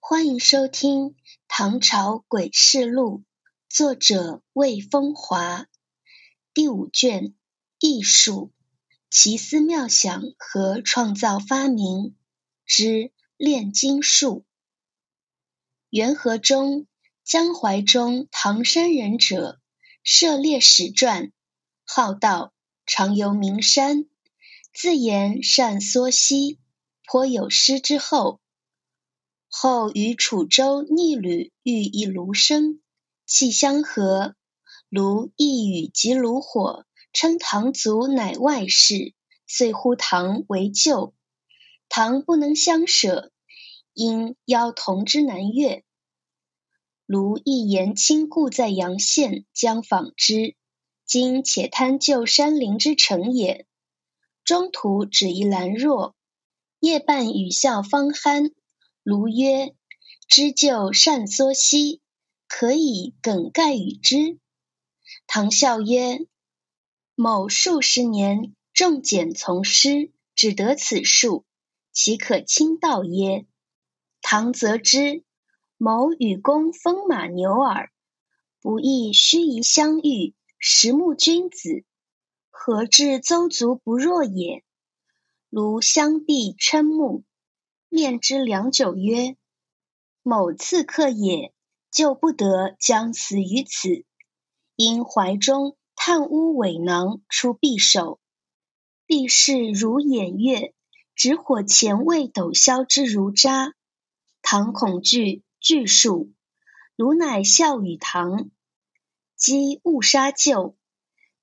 欢迎收听《唐朝诡事录》，作者魏风华，第五卷艺术、奇思妙想和创造发明之炼金术。元和中，江淮中唐山人者，涉猎史传，好道，常游名山，自言善缩溪，颇有诗之后。后与楚州逆旅遇一卢生，气相合，卢亦与及炉火，称唐族乃外室，遂呼唐为舅。唐不能相舍，因邀同之南越。卢亦言亲故在阳县，将访之。今且贪就山林之城也。中途止一兰若，夜半雨笑方酣。卢曰：“知就善缩溪，可以梗概与之。”唐笑曰：“某数十年重简从师，只得此数，岂可轻道耶？”唐则之：“某与公风马牛耳，不亦须臾相遇，实慕君子，何至邹族不若也？”卢相避嗔目。面之良久，曰：“某刺客也，救不得，将死于此。因怀中探乌尾囊出匕首，匕势如偃月，直火前未斗消之如渣。唐恐惧，惧数。卢乃笑语唐，击误杀救。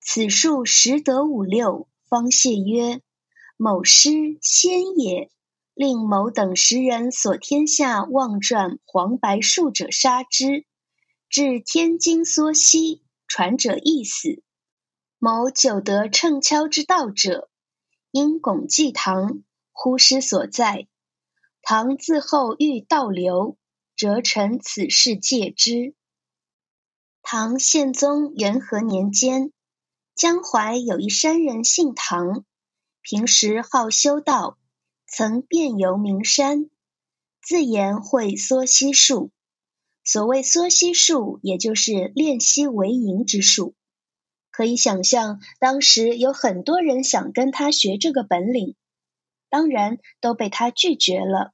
此数十得五六，方谢曰：‘某师先也。’”令某等十人所天下望传黄白术者杀之，至天津缩溪，传者亦死。某久得乘敲之道者，因拱祭唐，忽失所在。唐自后欲倒流，折臣此事戒之。唐宪宗元和年间，江淮有一山人姓唐，平时好修道。曾遍游名山，自言会缩溪术。所谓缩溪术，也就是练溪为营之术。可以想象，当时有很多人想跟他学这个本领，当然都被他拒绝了。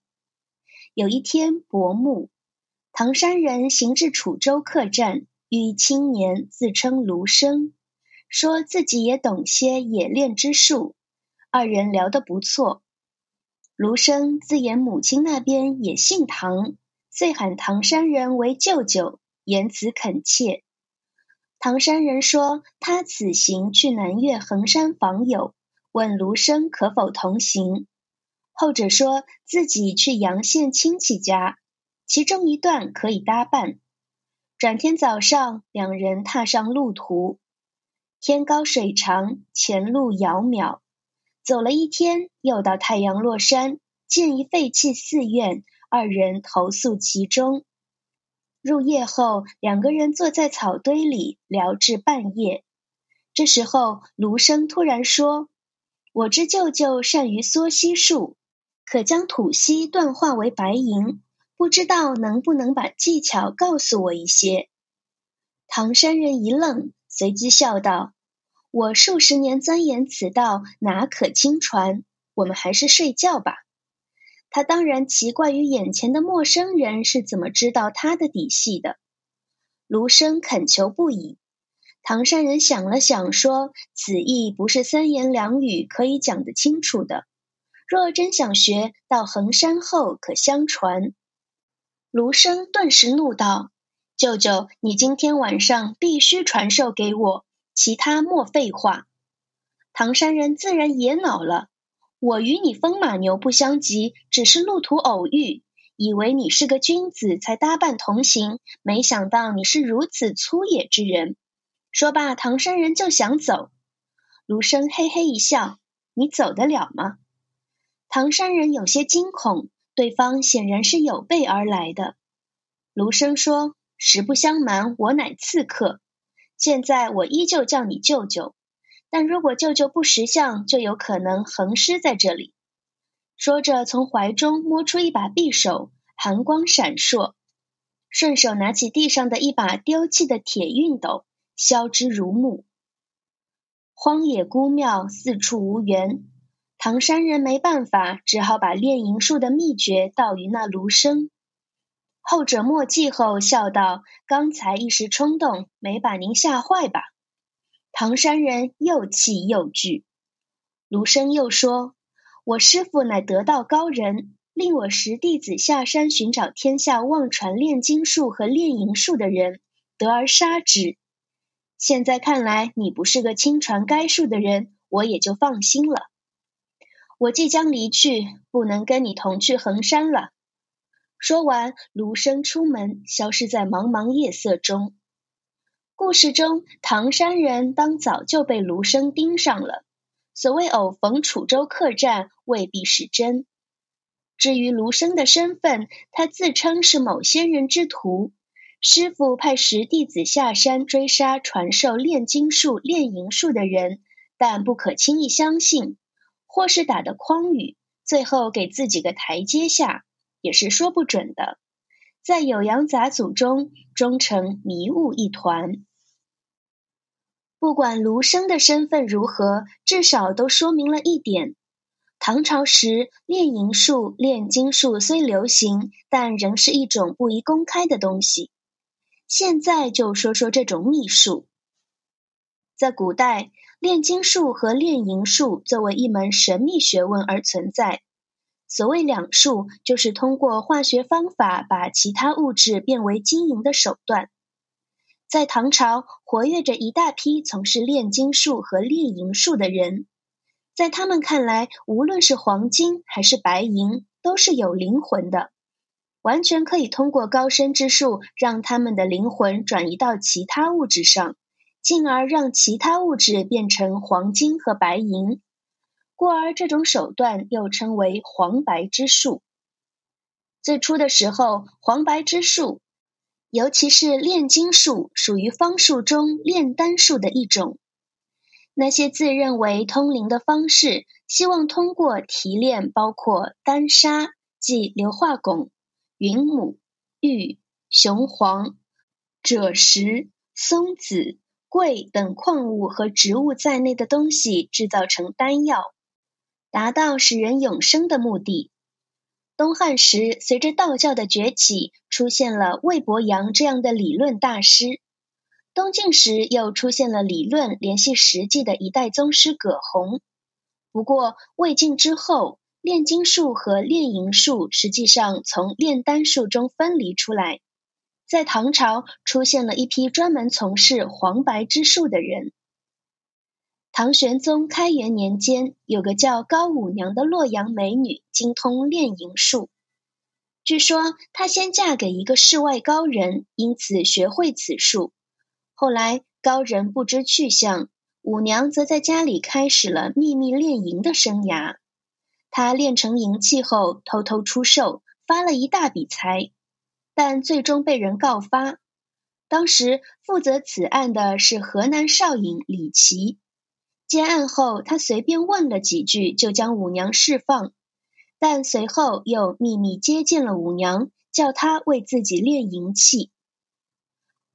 有一天薄暮，唐山人行至楚州客栈，遇青年自称卢生，说自己也懂些冶炼之术。二人聊得不错。卢生自言母亲那边也姓唐，遂喊唐山人为舅舅，言辞恳切。唐山人说他此行去南岳衡山访友，问卢生可否同行。后者说自己去阳县亲戚家，其中一段可以搭伴。转天早上，两人踏上路途，天高水长，前路遥渺。走了一天，又到太阳落山，见一废弃寺院，二人投宿其中。入夜后，两个人坐在草堆里聊至半夜。这时候，卢生突然说：“我知舅舅善于缩溪术，可将土溪锻化为白银，不知道能不能把技巧告诉我一些。”唐山人一愣，随即笑道。我数十年钻研此道，哪可轻传？我们还是睡觉吧。他当然奇怪于眼前的陌生人是怎么知道他的底细的。卢生恳求不已。唐山人想了想，说：“此意不是三言两语可以讲得清楚的。若真想学，到衡山后可相传。”卢生顿时怒道：“舅舅，你今天晚上必须传授给我。”其他莫废话。唐山人自然也恼了。我与你风马牛不相及，只是路途偶遇，以为你是个君子才搭伴同行，没想到你是如此粗野之人。说罢，唐山人就想走。卢生嘿嘿一笑：“你走得了吗？”唐山人有些惊恐，对方显然是有备而来的。卢生说：“实不相瞒，我乃刺客。”现在我依旧叫你舅舅，但如果舅舅不识相，就有可能横尸在这里。说着，从怀中摸出一把匕首，寒光闪烁。顺手拿起地上的一把丢弃的铁熨斗，削之如木。荒野孤庙，四处无援。唐山人没办法，只好把炼银术的秘诀道于那卢生。后者默记后笑道：“刚才一时冲动，没把您吓坏吧？”唐山人又气又惧。卢生又说：“我师父乃得道高人。”令我十弟子下山寻找天下妄传炼金术和炼银术的人，得而杀之。现在看来，你不是个亲传该术的人，我也就放心了。我即将离去，不能跟你同去衡山了。说完，卢生出门，消失在茫茫夜色中。故事中，唐山人当早就被卢生盯上了。所谓偶逢楚州客栈，未必是真。至于卢生的身份，他自称是某仙人之徒，师傅派十弟子下山追杀传授炼金术、炼银术的人，但不可轻易相信，或是打的诳语，最后给自己个台阶下，也是说不准的。在酉阳杂组中，终成迷雾一团。不管卢生的身份如何，至少都说明了一点。唐朝时，炼银术、炼金术虽流行，但仍是一种不宜公开的东西。现在就说说这种秘术。在古代，炼金术和炼银术作为一门神秘学问而存在。所谓两术，就是通过化学方法把其他物质变为金银的手段。在唐朝，活跃着一大批从事炼金术和炼银术的人。在他们看来，无论是黄金还是白银，都是有灵魂的，完全可以通过高深之术，让他们的灵魂转移到其他物质上，进而让其他物质变成黄金和白银。故而，这种手段又称为黄白之术。最初的时候，黄白之术，尤其是炼金术，属于方术中炼丹术的一种。那些自认为通灵的方式，希望通过提炼包括丹砂、即硫化汞、云母、玉、雄黄、赭石、松子、桂等矿物和植物在内的东西制造成丹药，达到使人永生的目的。东汉时，随着道教的崛起，出现了魏伯阳这样的理论大师。东晋时，又出现了理论联系实际的一代宗师葛洪。不过，魏晋之后，炼金术和炼银术实际上从炼丹术中分离出来。在唐朝，出现了一批专门从事黄白之术的人。唐玄宗开元年间，有个叫高五娘的洛阳美女，精通炼银术。据说，她先嫁给一个世外高人，因此学会此术。后来高人不知去向，五娘则在家里开始了秘密炼银的生涯。她炼成银器后，偷偷出售，发了一大笔财，但最终被人告发。当时负责此案的是河南少尹李琦。接案后，他随便问了几句，就将五娘释放，但随后又秘密接见了五娘，叫她为自己炼银器。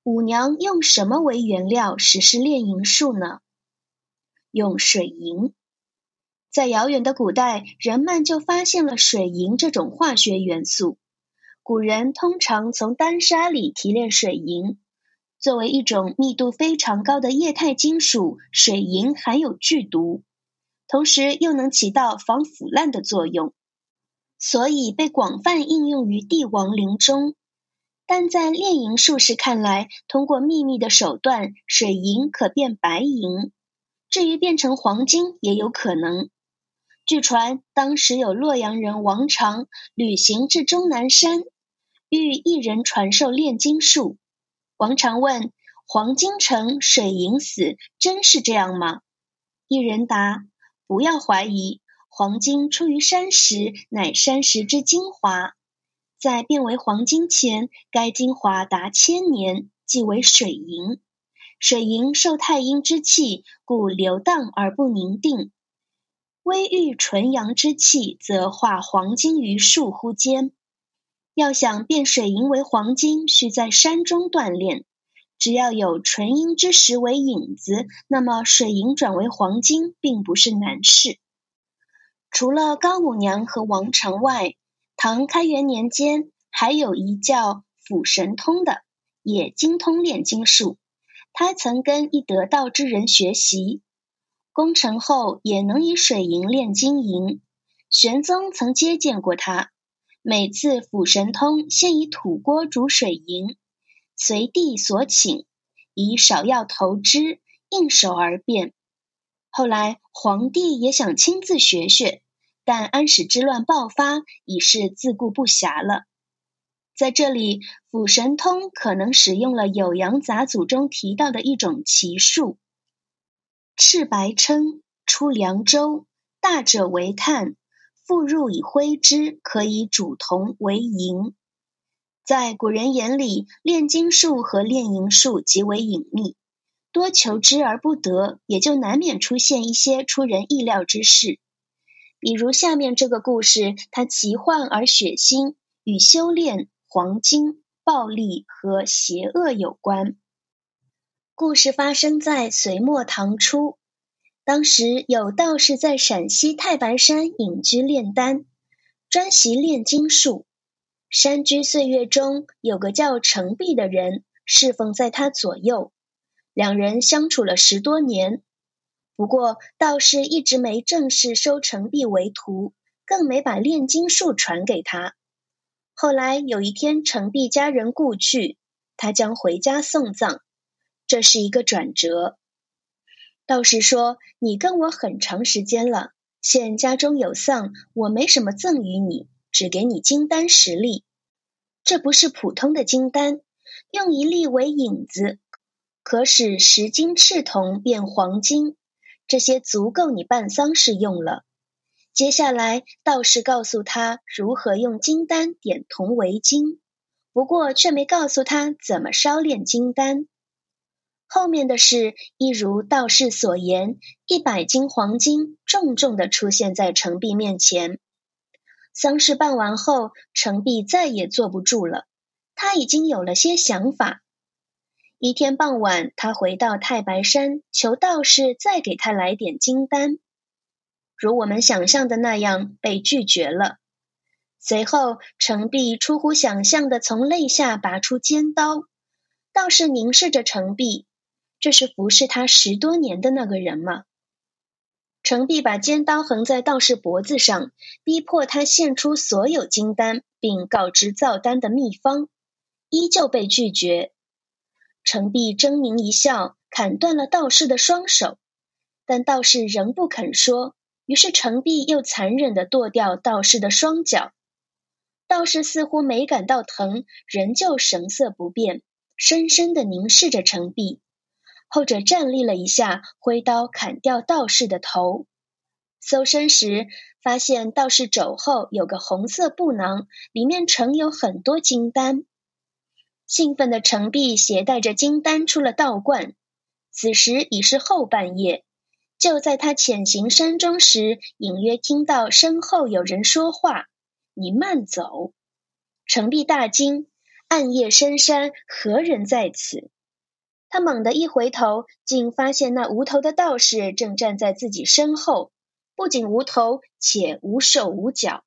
五娘用什么为原料实施炼银术呢？用水银。在遥远的古代，人们就发现了水银这种化学元素。古人通常从丹砂里提炼水银。作为一种密度非常高的液态金属，水银含有剧毒，同时又能起到防腐烂的作用，所以被广泛应用于帝王陵中。但在炼银术士看来，通过秘密的手段，水银可变白银，至于变成黄金也有可能。据传，当时有洛阳人王常旅行至终南山，欲一人传授炼金术。王常问：“黄金成，水银死，真是这样吗？”一人答：“不要怀疑，黄金出于山石，乃山石之精华。”在变为黄金前，该精华达千年，即为水银。水银受太阴之气，故流荡而不凝定；微遇纯阳之气，则化黄金于树乎间。要想变水银为黄金，需在山中锻炼。只要有纯阴之石为引子，那么水银转为黄金并不是难事。除了高五娘和王常外，唐开元年间还有一叫辅神通的，也精通炼金术。他曾跟一得道之人学习，功成后也能以水银炼金银。玄宗曾接见过他，每次辅神通先以土锅煮水银。随地所请，以少药投之，应手而变。后来皇帝也想亲自学学，但安史之乱爆发，已是自顾不暇了。在这里，辅神通可能使用了《酉阳杂祖中提到的一种奇术：赤白称出凉州，大者为炭，复入以灰之，可以煮铜为银。在古人眼里，炼金术和炼银术极为隐秘，多求之而不得，也就难免出现一些出人意料之事。比如下面这个故事，它奇幻而血腥，与修炼、黄金、暴力和邪恶有关。故事发生在隋末唐初，当时有道士在陕西太白山隐居炼丹，专习炼金术。山居岁月中，有个叫程璧的人侍奉在他左右，两人相处了十多年。不过道士一直没正式收程璧为徒，更没把炼金术传给他。后来有一天，程璧家人故去，他将回家送葬，这是一个转折。道士说：“你跟我很长时间了，现家中有丧，我没什么赠与你。”只给你金丹十粒，这不是普通的金丹，用一粒为引子，可使十斤赤铜变黄金，这些足够你办丧事用了。接下来，道士告诉他如何用金丹点铜为金，不过却没告诉他怎么烧炼金丹。后面的事一如道士所言，一百斤黄金重重的出现在程璧面前。丧事办完后，程璧再也坐不住了。他已经有了些想法。一天傍晚，他回到太白山，求道士再给他来点金丹。如我们想象的那样，被拒绝了。随后，程璧出乎想象的从肋下拔出尖刀。道士凝视着程璧，这是服侍他十多年的那个人吗？程璧把尖刀横在道士脖子上，逼迫他献出所有金丹，并告知造丹的秘方，依旧被拒绝。程璧狰狞一笑，砍断了道士的双手，但道士仍不肯说。于是程璧又残忍地剁掉道士的双脚。道士似乎没感到疼，仍旧神色不变，深深地凝视着程璧。后者站立了一下，挥刀砍掉道士的头。搜身时，发现道士肘后有个红色布囊，里面盛有很多金丹。兴奋的程璧携带着金丹出了道观。此时已是后半夜。就在他潜行山中时，隐约听到身后有人说话：“你慢走。”程璧大惊：暗夜深山，何人在此？他猛地一回头，竟发现那无头的道士正站在自己身后，不仅无头，且无手无脚，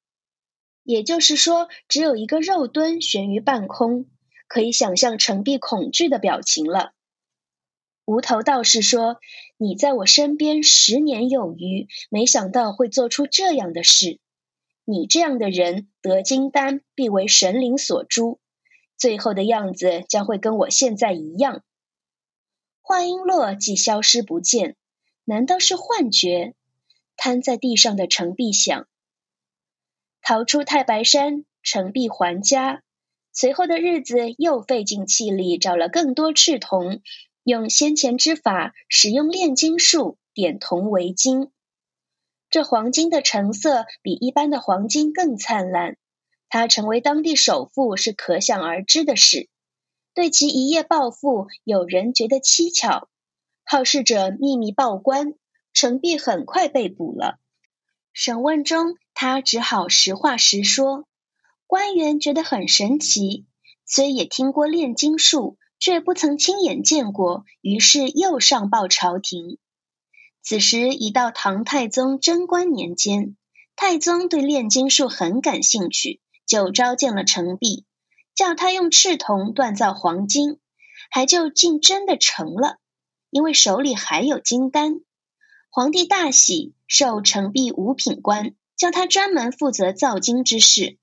也就是说，只有一个肉墩悬于半空。可以想象程璧恐惧的表情了。无头道士说：“你在我身边十年有余，没想到会做出这样的事。你这样的人得金丹，必为神灵所诛，最后的样子将会跟我现在一样。”话音落，即消失不见。难道是幻觉？瘫在地上的程璧想。逃出太白山，程璧还家。随后的日子，又费尽气力找了更多赤铜，用先前之法，使用炼金术点铜为金。这黄金的成色比一般的黄金更灿烂。他成为当地首富，是可想而知的事。对其一夜暴富，有人觉得蹊跷。好事者秘密报官，程璧很快被捕了。审问中，他只好实话实说。官员觉得很神奇，虽也听过炼金术，却不曾亲眼见过，于是又上报朝廷。此时已到唐太宗贞观年间，太宗对炼金术很感兴趣，就召见了程璧，叫他用赤铜锻造黄金，还就竟真的成了，因为手里还有金丹。皇帝大喜，授程璧五品官，叫他专门负责造金之事。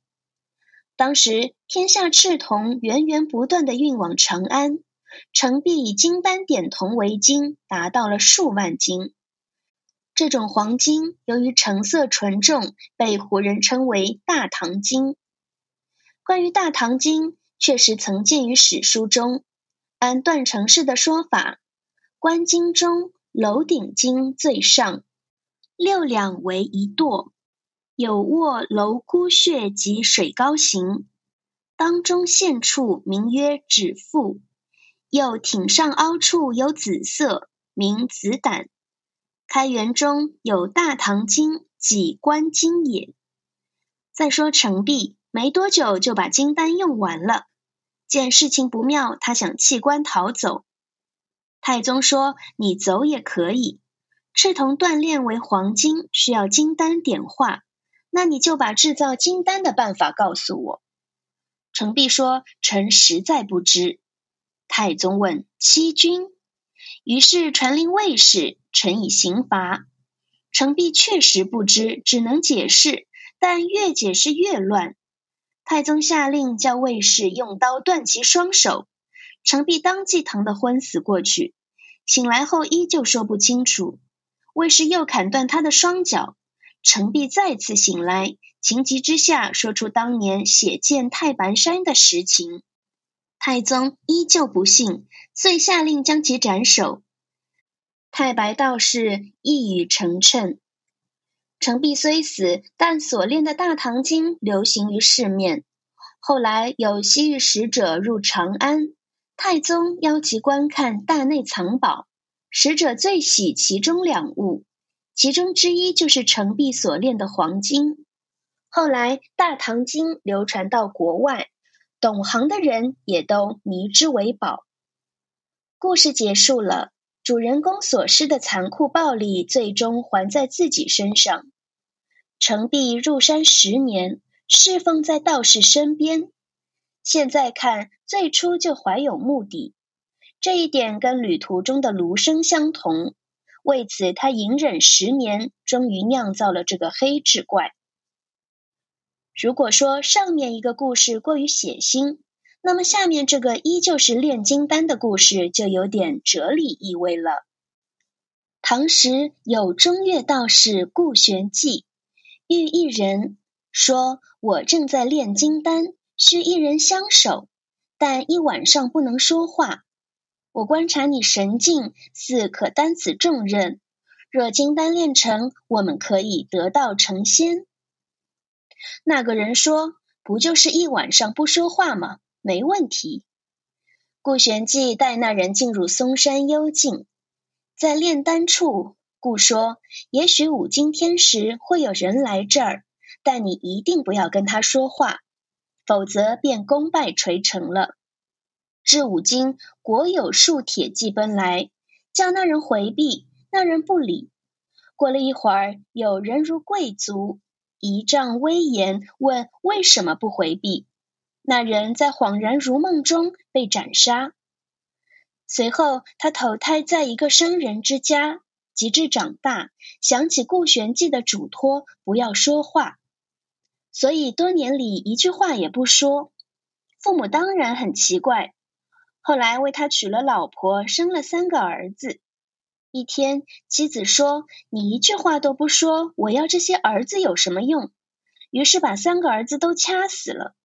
当时天下赤铜源源不断的运往长安，程璧以金丹点铜为金，达到了数万斤。这种黄金由于成色纯重，被胡人称为大唐金。关于大唐经，确实曾见于史书中。按段成式的说法，关经中楼顶经最上，六两为一垛，有卧楼孤穴及水高行，当中线处名曰指腹，又挺上凹处有紫色，名紫胆。开元中有大唐经，几官金也。再说成璧，没多久就把金丹用完了。见事情不妙，他想弃官逃走。太宗说：“你走也可以。赤铜锻炼为黄金，需要金丹点化，那你就把制造金丹的办法告诉我。”程璧说：“臣实在不知。”太宗问：“欺君？”于是传令卫士。臣以刑罚，程璧确实不知，只能解释，但越解释越乱。太宗下令叫卫士用刀断其双手，程璧当即疼得昏死过去。醒来后依旧说不清楚。卫士又砍断他的双脚，程璧再次醒来，情急之下说出当年血溅太白山的实情。太宗依旧不信，遂下令将其斩首。太白道士一语成谶，程璧虽死，但所炼的大唐经流行于市面。后来有西域使者入长安，太宗邀其观看大内藏宝，使者最喜其中两物，其中之一就是程璧所炼的黄金。后来大唐经流传到国外，懂行的人也都迷之为宝。故事结束了。主人公所施的残酷暴力，最终还在自己身上。程璧入山十年，侍奉在道士身边。现在看，最初就怀有目的，这一点跟旅途中的卢生相同。为此，他隐忍十年，终于酿造了这个黑痣怪。如果说上面一个故事过于血腥，那么下面这个依旧是炼金丹的故事，就有点哲理意味了。唐时有中岳道士顾玄纪，遇一人说：“我正在炼金丹，需一人相守，但一晚上不能说话。我观察你神境，似可担此重任。若金丹炼成，我们可以得道成仙。”那个人说：“不就是一晚上不说话吗？”没问题。顾玄纪带那人进入嵩山幽静，在炼丹处，故说：“也许五更天时会有人来这儿，但你一定不要跟他说话，否则便功败垂成了。”至五更，果有数铁骑奔来，叫那人回避，那人不理。过了一会儿，有人如贵族，仪仗威严，问为什么不回避。那人在恍然如梦中被斩杀，随后他投胎在一个商人之家，及至长大，想起顾玄纪的嘱托，不要说话，所以多年里一句话也不说。父母当然很奇怪，后来为他娶了老婆，生了三个儿子。一天，妻子说：“你一句话都不说，我要这些儿子有什么用？”于是把三个儿子都掐死了。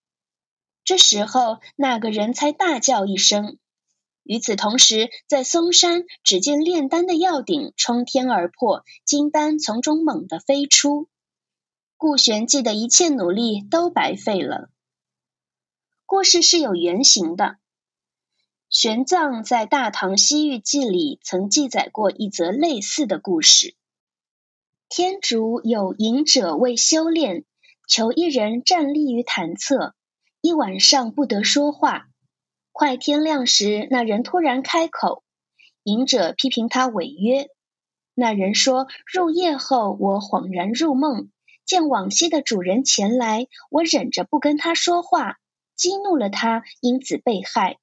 这时候，那个人才大叫一声。与此同时，在嵩山，只见炼丹的药鼎冲天而破，金丹从中猛地飞出。顾玄纪的一切努力都白费了。故事是有原型的。玄奘在《大唐西域记》里曾记载过一则类似的故事：天竺有隐者为修炼。求一人站立于坛侧，一晚上不得说话。快天亮时，那人突然开口，隐者批评他违约。那人说：“入夜后，我恍然入梦，见往昔的主人前来，我忍着不跟他说话，激怒了他，因此被害。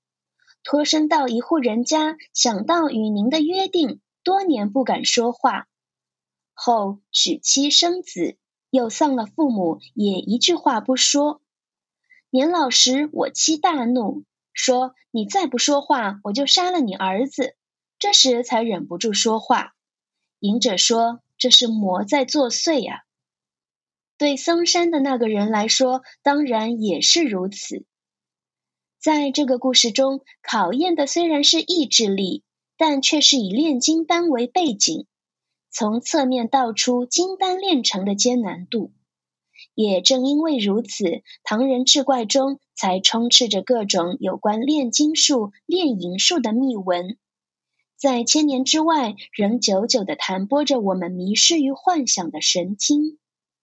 脱身到一户人家，想到与您的约定，多年不敢说话。后娶妻生子，又丧了父母，也一句话不说。年老时，我妻大怒。”说：“你再不说话，我就杀了你儿子。”这时才忍不住说话。隐者说：“这是魔在作祟呀。”对嵩山的那个人来说，当然也是如此。在这个故事中，考验的虽然是意志力，但却是以炼金丹为背景，从侧面道出金丹炼成的艰难度。也正因为如此，唐人志怪中才充斥着各种有关炼金术、炼银术的秘闻，在千年之外，仍久久地弹拨着我们迷失于幻想的神经。